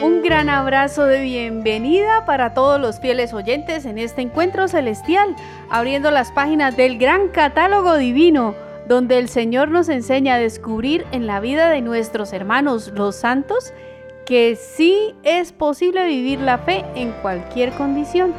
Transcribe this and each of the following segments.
Un gran abrazo de bienvenida para todos los fieles oyentes en este encuentro celestial, abriendo las páginas del gran catálogo divino, donde el Señor nos enseña a descubrir en la vida de nuestros hermanos los santos que sí es posible vivir la fe en cualquier condición.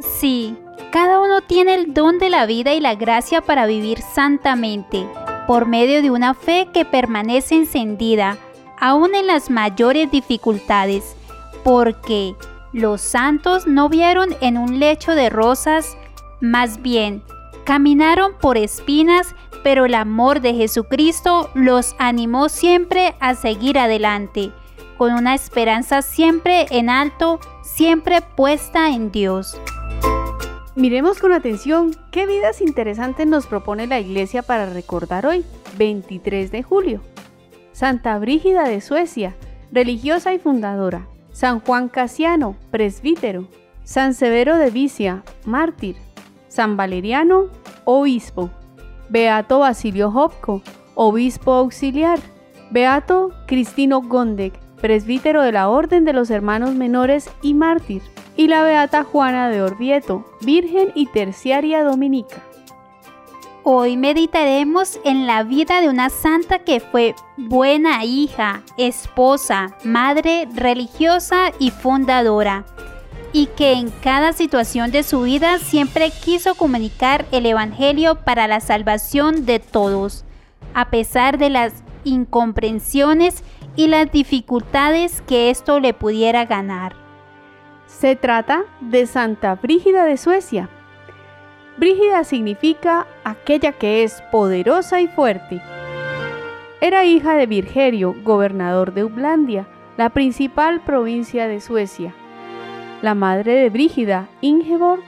Sí, cada uno tiene el don de la vida y la gracia para vivir santamente, por medio de una fe que permanece encendida, aún en las mayores dificultades, porque los santos no vieron en un lecho de rosas, más bien, caminaron por espinas, pero el amor de Jesucristo los animó siempre a seguir adelante, con una esperanza siempre en alto, siempre puesta en Dios. Miremos con atención qué vidas interesantes nos propone la Iglesia para recordar hoy, 23 de julio. Santa Brígida de Suecia, religiosa y fundadora. San Juan Casiano, presbítero. San Severo de Vicia, mártir. San Valeriano, obispo. Beato Basilio Hopko, obispo auxiliar. Beato Cristino Gondek, presbítero de la Orden de los Hermanos Menores y mártir y la Beata Juana de Orvieto, Virgen y Terciaria Dominica. Hoy meditaremos en la vida de una santa que fue buena hija, esposa, madre religiosa y fundadora, y que en cada situación de su vida siempre quiso comunicar el Evangelio para la salvación de todos, a pesar de las incomprensiones y las dificultades que esto le pudiera ganar. Se trata de Santa Brígida de Suecia. Brígida significa aquella que es poderosa y fuerte. Era hija de Virgerio, gobernador de Uplandia, la principal provincia de Suecia. La madre de Brígida, Ingeborg,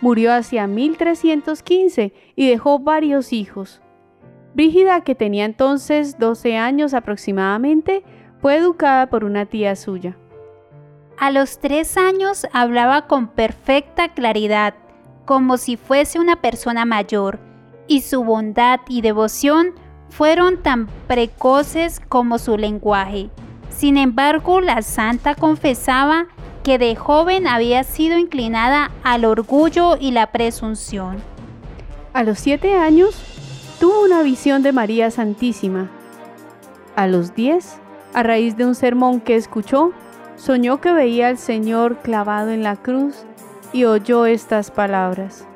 murió hacia 1315 y dejó varios hijos. Brígida, que tenía entonces 12 años aproximadamente, fue educada por una tía suya. A los tres años hablaba con perfecta claridad, como si fuese una persona mayor, y su bondad y devoción fueron tan precoces como su lenguaje. Sin embargo, la santa confesaba que de joven había sido inclinada al orgullo y la presunción. A los siete años tuvo una visión de María Santísima. A los diez, a raíz de un sermón que escuchó, soñó que veía al Señor clavado en la cruz y oyó estas palabras.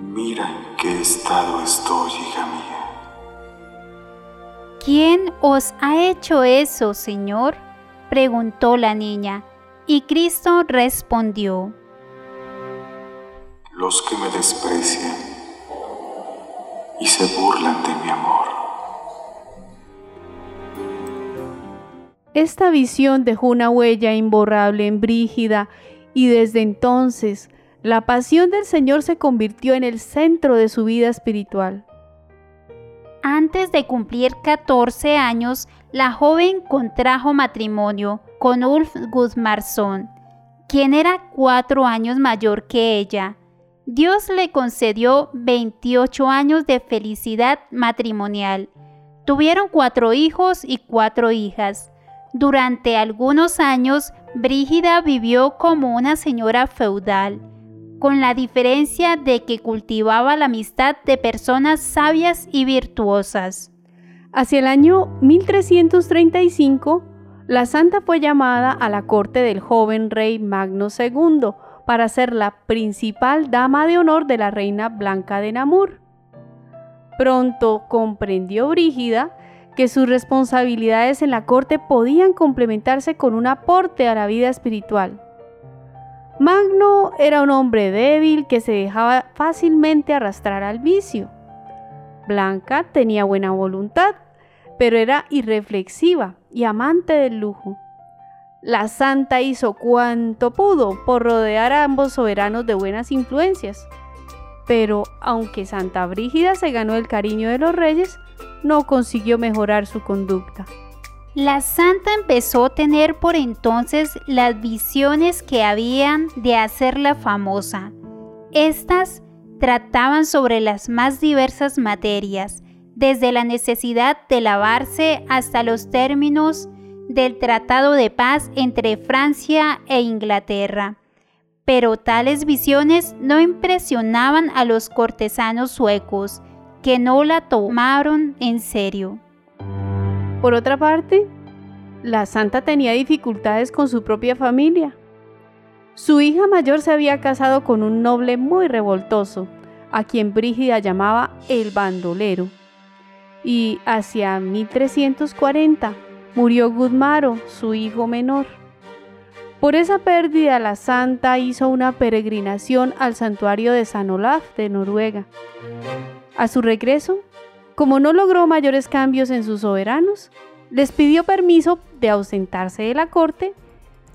Mira en qué estado estoy, hija mía. ¿Quién os ha hecho eso, Señor? preguntó la niña, y Cristo respondió. Los que me desprecian y se burlan de mi amor. Esta visión dejó una huella imborrable en Brígida y desde entonces la pasión del Señor se convirtió en el centro de su vida espiritual. Antes de cumplir 14 años, la joven contrajo matrimonio con Ulf Gudmarsson, quien era cuatro años mayor que ella. Dios le concedió 28 años de felicidad matrimonial. Tuvieron cuatro hijos y cuatro hijas. Durante algunos años, Brígida vivió como una señora feudal, con la diferencia de que cultivaba la amistad de personas sabias y virtuosas. Hacia el año 1335, la santa fue llamada a la corte del joven rey Magno II para ser la principal dama de honor de la reina Blanca de Namur. Pronto comprendió Brígida que sus responsabilidades en la corte podían complementarse con un aporte a la vida espiritual. Magno era un hombre débil que se dejaba fácilmente arrastrar al vicio. Blanca tenía buena voluntad, pero era irreflexiva y amante del lujo. La santa hizo cuanto pudo por rodear a ambos soberanos de buenas influencias. Pero aunque Santa Brígida se ganó el cariño de los reyes, no consiguió mejorar su conducta. La santa empezó a tener por entonces las visiones que habían de hacerla famosa. Estas trataban sobre las más diversas materias, desde la necesidad de lavarse hasta los términos del Tratado de Paz entre Francia e Inglaterra. Pero tales visiones no impresionaban a los cortesanos suecos, que no la tomaron en serio. Por otra parte, la santa tenía dificultades con su propia familia. Su hija mayor se había casado con un noble muy revoltoso, a quien Brígida llamaba el bandolero. Y hacia 1340 murió Gudmaro, su hijo menor. Por esa pérdida la santa hizo una peregrinación al santuario de San Olaf de Noruega. A su regreso, como no logró mayores cambios en sus soberanos, les pidió permiso de ausentarse de la corte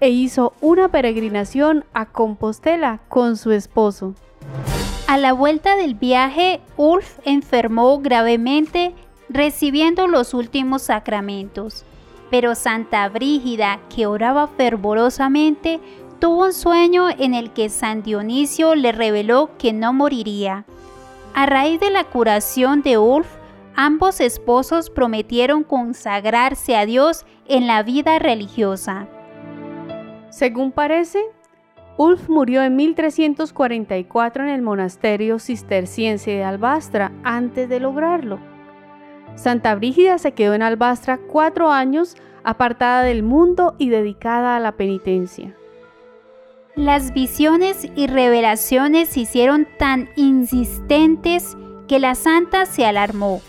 e hizo una peregrinación a Compostela con su esposo. A la vuelta del viaje, Ulf enfermó gravemente recibiendo los últimos sacramentos. Pero Santa Brígida, que oraba fervorosamente, tuvo un sueño en el que San Dionisio le reveló que no moriría. A raíz de la curación de Ulf, ambos esposos prometieron consagrarse a Dios en la vida religiosa. Según parece, Ulf murió en 1344 en el monasterio cisterciense de Albastra antes de lograrlo. Santa Brígida se quedó en Albastra cuatro años apartada del mundo y dedicada a la penitencia. Las visiones y revelaciones se hicieron tan insistentes que la santa se alarmó,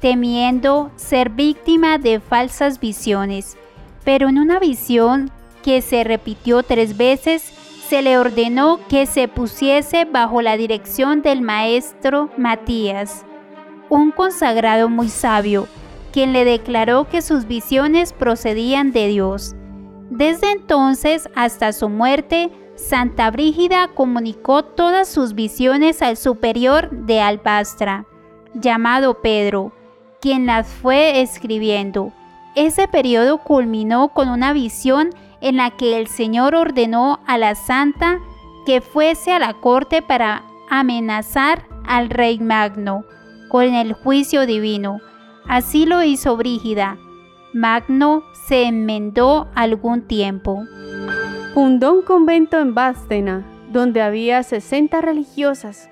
temiendo ser víctima de falsas visiones, pero en una visión que se repitió tres veces, se le ordenó que se pusiese bajo la dirección del maestro Matías un consagrado muy sabio, quien le declaró que sus visiones procedían de Dios. Desde entonces hasta su muerte, Santa Brígida comunicó todas sus visiones al superior de Albastra, llamado Pedro, quien las fue escribiendo. Ese periodo culminó con una visión en la que el Señor ordenó a la santa que fuese a la corte para amenazar al rey Magno con el juicio divino. Así lo hizo Brígida. Magno se enmendó algún tiempo. Fundó un convento en Bastena, donde había 60 religiosas.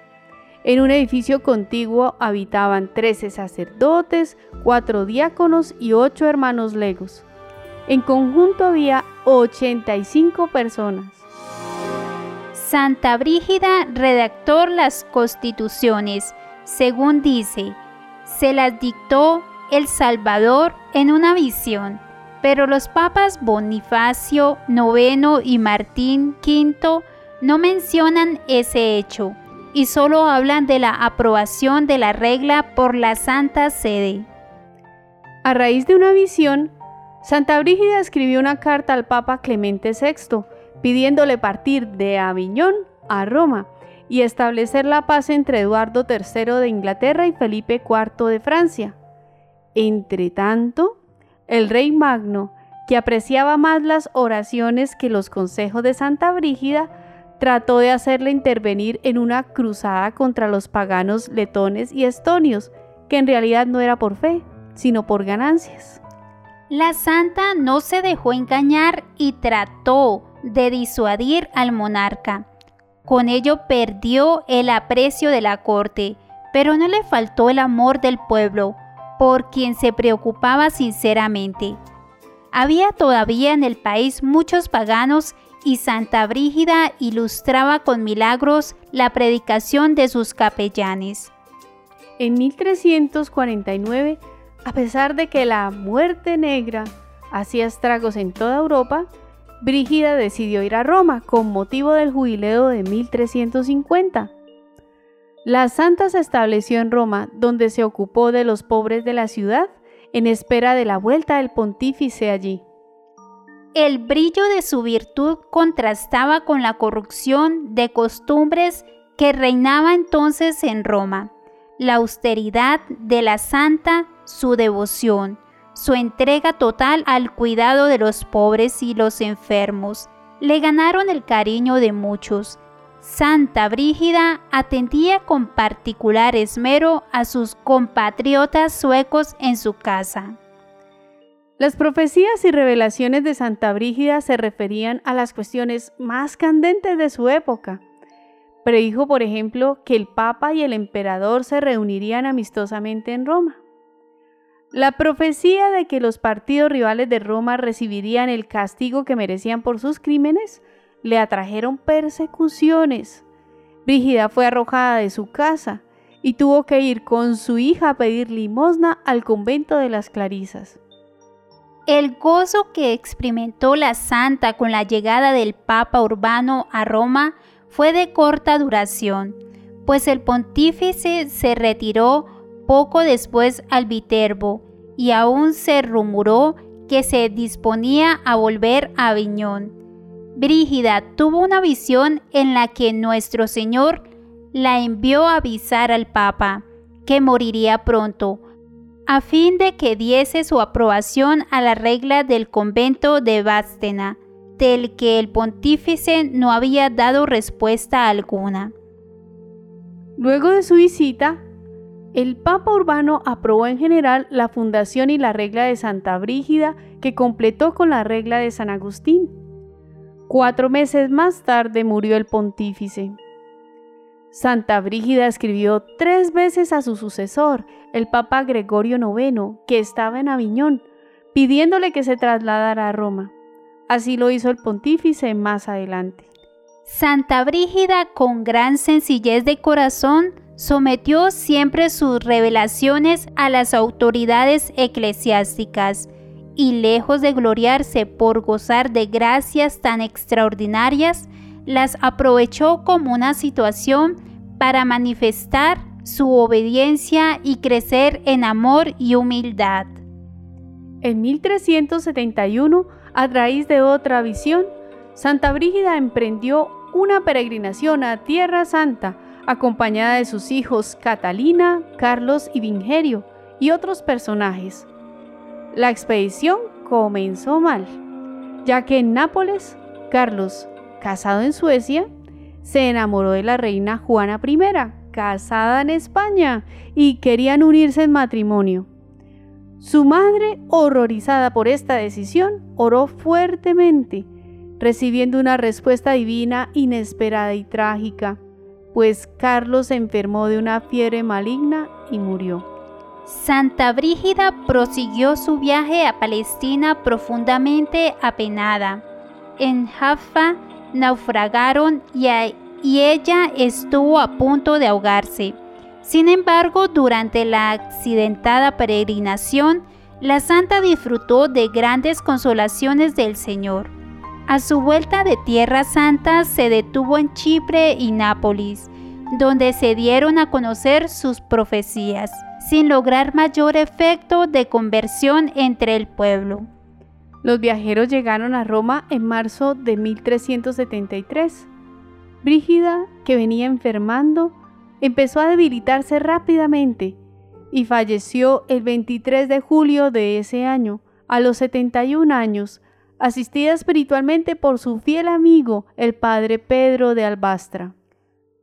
En un edificio contiguo habitaban 13 sacerdotes, 4 diáconos y 8 hermanos legos. En conjunto había 85 personas. Santa Brígida redactó las constituciones según dice, se las dictó el Salvador en una visión, pero los papas Bonifacio IX y Martín V no mencionan ese hecho y solo hablan de la aprobación de la regla por la Santa Sede. A raíz de una visión, Santa Brígida escribió una carta al Papa Clemente VI pidiéndole partir de Aviñón a Roma y establecer la paz entre Eduardo III de Inglaterra y Felipe IV de Francia. Entretanto, el rey Magno, que apreciaba más las oraciones que los consejos de Santa Brígida, trató de hacerle intervenir en una cruzada contra los paganos letones y estonios, que en realidad no era por fe, sino por ganancias. La santa no se dejó engañar y trató de disuadir al monarca con ello perdió el aprecio de la corte, pero no le faltó el amor del pueblo, por quien se preocupaba sinceramente. Había todavía en el país muchos paganos y Santa Brígida ilustraba con milagros la predicación de sus capellanes. En 1349, a pesar de que la muerte negra hacía estragos en toda Europa, Brígida decidió ir a Roma con motivo del jubileo de 1350. La santa se estableció en Roma, donde se ocupó de los pobres de la ciudad en espera de la vuelta del pontífice allí. El brillo de su virtud contrastaba con la corrupción de costumbres que reinaba entonces en Roma. La austeridad de la santa, su devoción, su entrega total al cuidado de los pobres y los enfermos le ganaron el cariño de muchos. Santa Brígida atendía con particular esmero a sus compatriotas suecos en su casa. Las profecías y revelaciones de Santa Brígida se referían a las cuestiones más candentes de su época. Predijo, por ejemplo, que el Papa y el Emperador se reunirían amistosamente en Roma. La profecía de que los partidos rivales de Roma recibirían el castigo que merecían por sus crímenes le atrajeron persecuciones. Brígida fue arrojada de su casa y tuvo que ir con su hija a pedir limosna al convento de las Clarisas. El gozo que experimentó la santa con la llegada del Papa Urbano a Roma fue de corta duración, pues el pontífice se retiró poco después al Viterbo y aún se rumoró que se disponía a volver a Aviñón. Brígida tuvo una visión en la que nuestro Señor la envió a avisar al Papa que moriría pronto, a fin de que diese su aprobación a la regla del convento de Bastena, del que el pontífice no había dado respuesta alguna. Luego de su visita, el Papa Urbano aprobó en general la fundación y la regla de Santa Brígida que completó con la regla de San Agustín Cuatro meses más tarde murió el pontífice. Santa Brígida escribió tres veces a su sucesor, el Papa Gregorio IX, que estaba en Aviñón, pidiéndole que se trasladara a Roma. Así lo hizo el pontífice más adelante. Santa Brígida, con gran sencillez de corazón, sometió siempre sus revelaciones a las autoridades eclesiásticas y lejos de gloriarse por gozar de gracias tan extraordinarias, las aprovechó como una situación para manifestar su obediencia y crecer en amor y humildad. En 1371, a raíz de otra visión, Santa Brígida emprendió una peregrinación a Tierra Santa, acompañada de sus hijos Catalina, Carlos y Vingerio y otros personajes. La expedición comenzó mal, ya que en Nápoles, Carlos, casado en Suecia, se enamoró de la reina Juana I, casada en España, y querían unirse en matrimonio. Su madre, horrorizada por esta decisión, oró fuertemente, recibiendo una respuesta divina inesperada y trágica, pues Carlos se enfermó de una fiebre maligna y murió. Santa Brígida prosiguió su viaje a Palestina profundamente apenada. En Jaffa naufragaron y, y ella estuvo a punto de ahogarse. Sin embargo, durante la accidentada peregrinación, la santa disfrutó de grandes consolaciones del Señor. A su vuelta de Tierra Santa se detuvo en Chipre y Nápoles, donde se dieron a conocer sus profecías sin lograr mayor efecto de conversión entre el pueblo. Los viajeros llegaron a Roma en marzo de 1373. Brígida, que venía enfermando, empezó a debilitarse rápidamente y falleció el 23 de julio de ese año, a los 71 años, asistida espiritualmente por su fiel amigo, el padre Pedro de Albastra.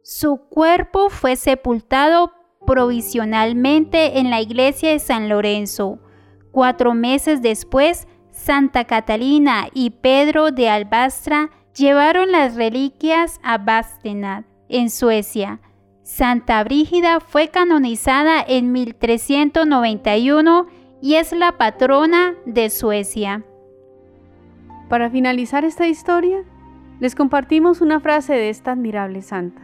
Su cuerpo fue sepultado provisionalmente en la iglesia de San Lorenzo. Cuatro meses después, Santa Catalina y Pedro de Albastra llevaron las reliquias a Bastenad, en Suecia. Santa Brígida fue canonizada en 1391 y es la patrona de Suecia. Para finalizar esta historia, les compartimos una frase de esta admirable santa.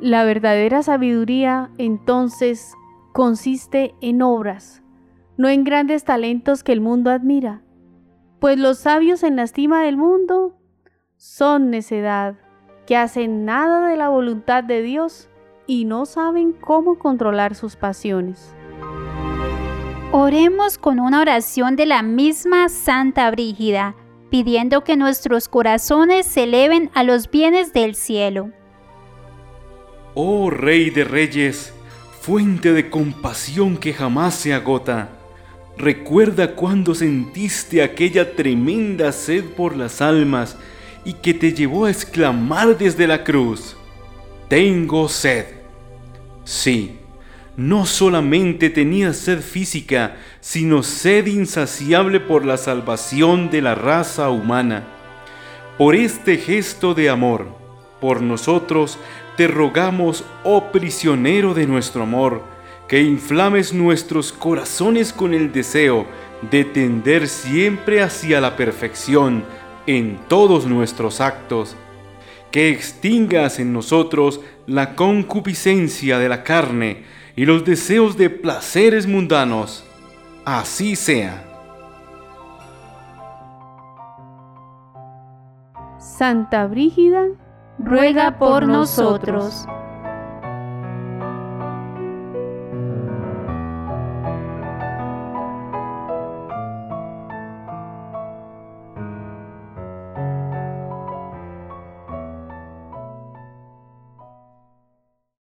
La verdadera sabiduría entonces consiste en obras, no en grandes talentos que el mundo admira, pues los sabios en la estima del mundo son necedad, que hacen nada de la voluntad de Dios y no saben cómo controlar sus pasiones. Oremos con una oración de la misma Santa Brígida, pidiendo que nuestros corazones se eleven a los bienes del cielo. Oh Rey de Reyes, fuente de compasión que jamás se agota, recuerda cuando sentiste aquella tremenda sed por las almas y que te llevó a exclamar desde la cruz, Tengo sed. Sí, no solamente tenía sed física, sino sed insaciable por la salvación de la raza humana. Por este gesto de amor, por nosotros, te rogamos, oh prisionero de nuestro amor, que inflames nuestros corazones con el deseo de tender siempre hacia la perfección en todos nuestros actos, que extingas en nosotros la concupiscencia de la carne y los deseos de placeres mundanos. Así sea. Santa Brígida, ruega por nosotros.